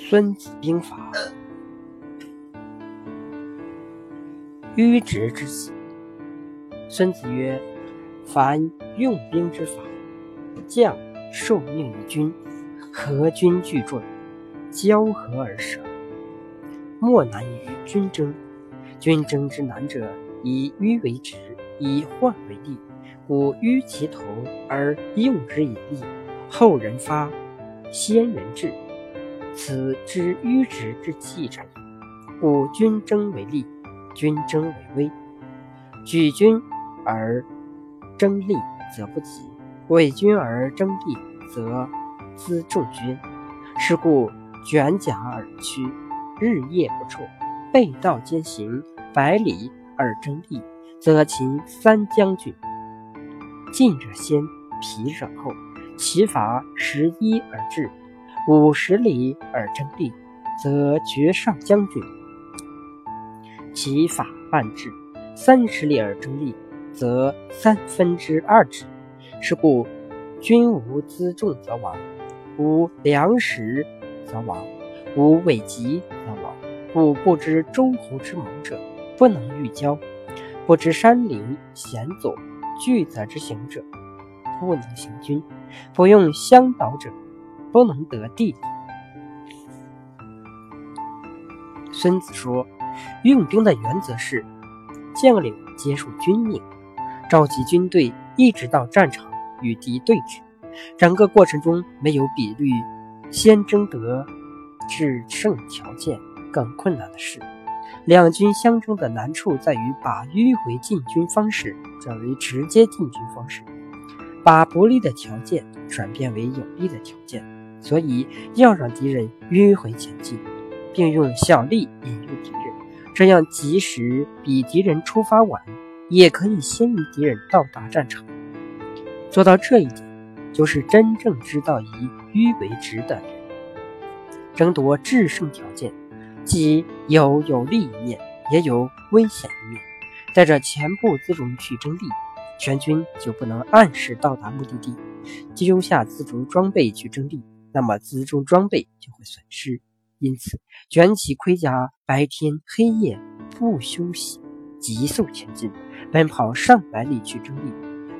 孙子兵法》：迂直之子。孙子曰：“凡用兵之法，将受命于君，合军聚众，交合而舍，莫难于军争。军争之难者，以迂为直，以患为利。故迂其头而用之以利，后人发，先人至。”此之迂直之气者。故军争为利，军争为威。举军而争利，则不及；伪军而争利，则资重军。是故卷甲而趋，日夜不辍；背道兼行，百里而争利，则秦三将军。进者先，疲者后，其法十一而至。五十里而争利，则绝上将军；其法半至；三十里而争利，则三分之二止。是故，君无辎重则亡，无粮食则亡，无伪疾则亡。故不知诸侯之谋者，不能御交；不知山林险阻巨泽之行者，不能行军；不用向导者。不能得地。孙子说：“用兵的原则是，将领接受军命，召集军队，一直到战场与敌对峙。整个过程中没有比率先征得制胜条件更困难的事。两军相争的难处在于把迂回进军方式转为直接进军方式，把不利的条件转变为有利的条件。”所以要让敌人迂回前进，并用小力引诱敌人，这样即使比敌人出发晚，也可以先于敌人到达战场。做到这一点，就是真正知道以迂为直的人。争夺制胜条件，既有有利一面，也有危险一面。带着全部辎重去争利，全军就不能按时到达目的地；丢下辎重装备去争利。那么辎重装备就会损失，因此卷起盔甲，白天黑夜不休息，急速前进，奔跑上百里去征地，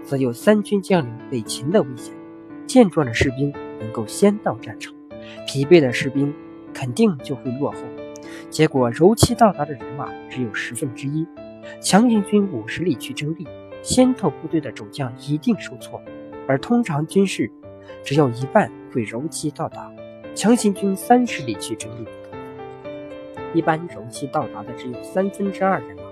则有三军将领被擒的危险。健壮的士兵能够先到战场，疲惫的士兵肯定就会落后，结果如期到达的人马只有十分之一。强行军五十里去征地，先头部队的主将一定受挫，而通常军事。只有一半会如期到达，强行军三十里去争利，一般如期到达的只有三分之二人马。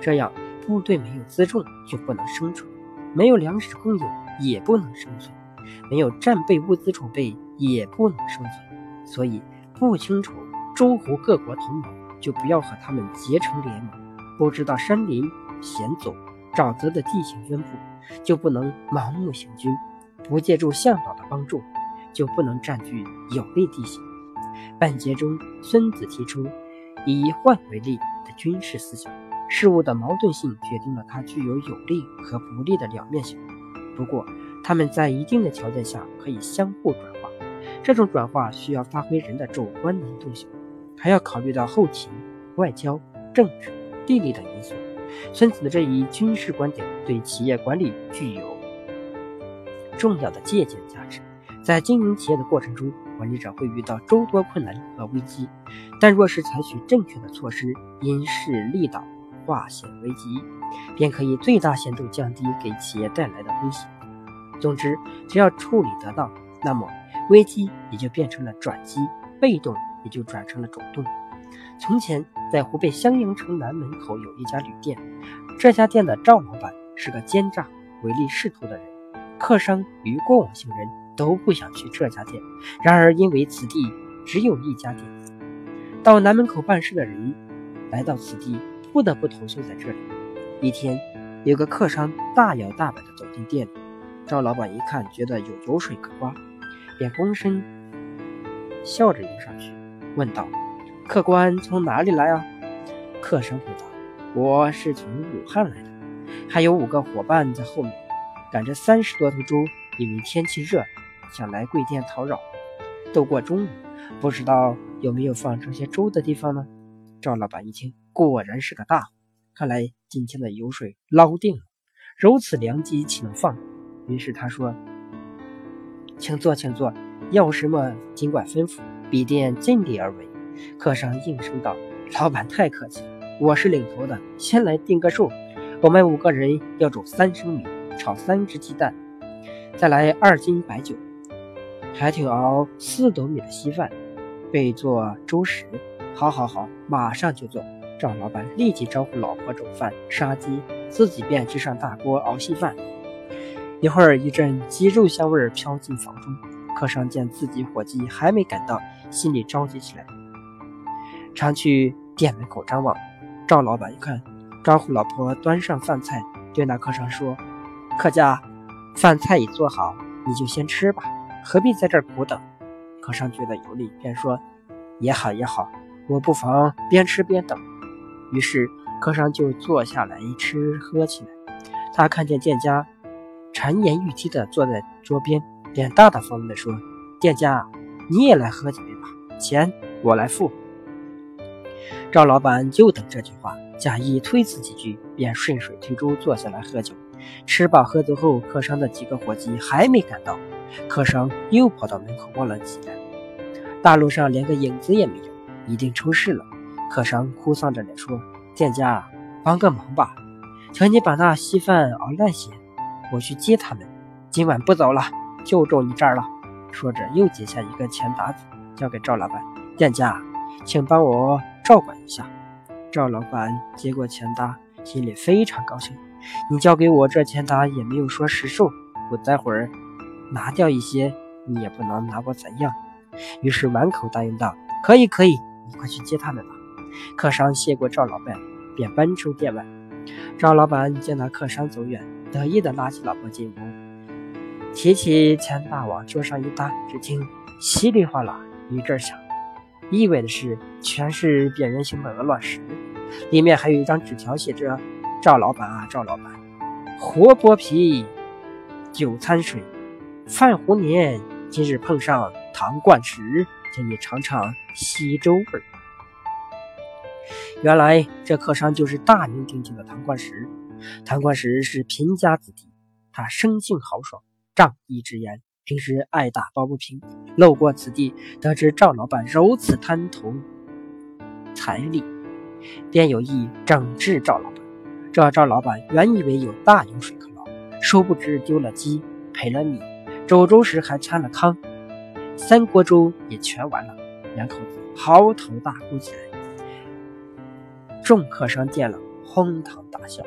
这样部队没有辎重就不能生存，没有粮食供应也不能生存，没有战备物资储备也不能生存。所以不清楚诸侯各国同盟，就不要和他们结成联盟；不知道山林险阻、沼泽的地形分布，就不能盲目行军。不借助向导的帮助，就不能占据有利地形。本节中，孙子提出以患为利的军事思想。事物的矛盾性决定了它具有有利和不利的两面性。不过，它们在一定的条件下可以相互转化。这种转化需要发挥人的主观能动性，还要考虑到后勤、外交、政治、地理等因素。孙子的这一军事观点对企业管理具有。重要的借鉴价值，在经营企业的过程中，管理者会遇到诸多困难和危机，但若是采取正确的措施，因势利导，化险为夷，便可以最大限度降低给企业带来的威胁。总之，只要处理得当，那么危机也就变成了转机，被动也就转成了主动。从前，在湖北襄阳城南门口有一家旅店，这家店的赵老板是个奸诈、唯利是图的人。客商与过往行人都不想去这家店，然而因为此地只有一家店，到南门口办事的人来到此地不得不投宿在这里。一天，有个客商大摇大摆地走进店里，赵老板一看觉得有油水可刮，便躬身笑着迎上去，问道：“客官从哪里来啊？”客商回答：“我是从武汉来的，还有五个伙伴在后面。”赶着三十多头猪，因为天气热，想来贵店讨扰。都过中午，不知道有没有放这些粥的地方呢？赵老板一听，果然是个大户，看来今天的油水捞定了。如此良机，岂能放？于是他说：“请坐，请坐，要什么尽管吩咐，必定尽力而为。”客商应声道：“老板太客气了，我是领头的，先来定个数。我们五个人要煮三升米，炒三只鸡蛋，再来二斤白酒，还请熬四斗米的稀饭，备做粥食。好，好，好，马上就做。”赵老板立即招呼老婆煮饭、杀鸡，自己便支上大锅熬稀饭。一会儿，一阵鸡肉香味飘进房中。客商见自己伙计还没赶到，心里着急起来。常去店门口张望，赵老板一看，招呼老婆端上饭菜，对那客商说：“客家，饭菜已做好，你就先吃吧，何必在这儿苦等？”客商觉得有理，便说：“也好也好，我不妨边吃边等。”于是客商就坐下来吃喝起来。他看见店家谗言语气的坐在桌边，便大大方方地说：“店家，你也来喝几杯吧，钱我来付。”赵老板就等这句话，假意推辞几句，便顺水推舟坐下来喝酒。吃饱喝足后，客商的几个伙计还没赶到，客商又跑到门口望了起来。大路上连个影子也没有，一定出事了。客商哭丧着脸说：“店家，帮个忙吧，请你把那稀饭熬烂些，我去接他们。今晚不走了，就住你这儿了。”说着，又解下一个钱沓子，交给赵老板：“店家，请帮我。”照管一下，赵老板接过钱搭，心里非常高兴。你交给我这钱搭也没有说实数，我待会儿拿掉一些，你也不能拿我怎样。于是满口答应道：“可以，可以，你快去接他们吧。”客商谢过赵老板，便奔出店外。赵老板见那客商走远，得意地拉起老婆进屋，提起钱大往桌上一搭，只听稀里哗啦一阵响。意味的是，全是扁圆形的鹅卵石，里面还有一张纸条，写着：“赵老板啊，赵老板，活剥皮，酒掺水，饭壶年，今日碰上糖罐石，请你尝尝稀粥味。”原来这客商就是大名鼎鼎的唐冠石。唐冠石是贫家子弟，他生性豪爽，仗义直言。平时爱打抱不平，路过此地，得知赵老板如此贪图财力，便有意整治赵老板。这赵老板原以为有大油水可捞，殊不知丢了鸡，赔了米，煮粥时还掺了糠，三锅粥也全完了。两口子嚎啕大哭起来，众客商见了，哄堂大笑。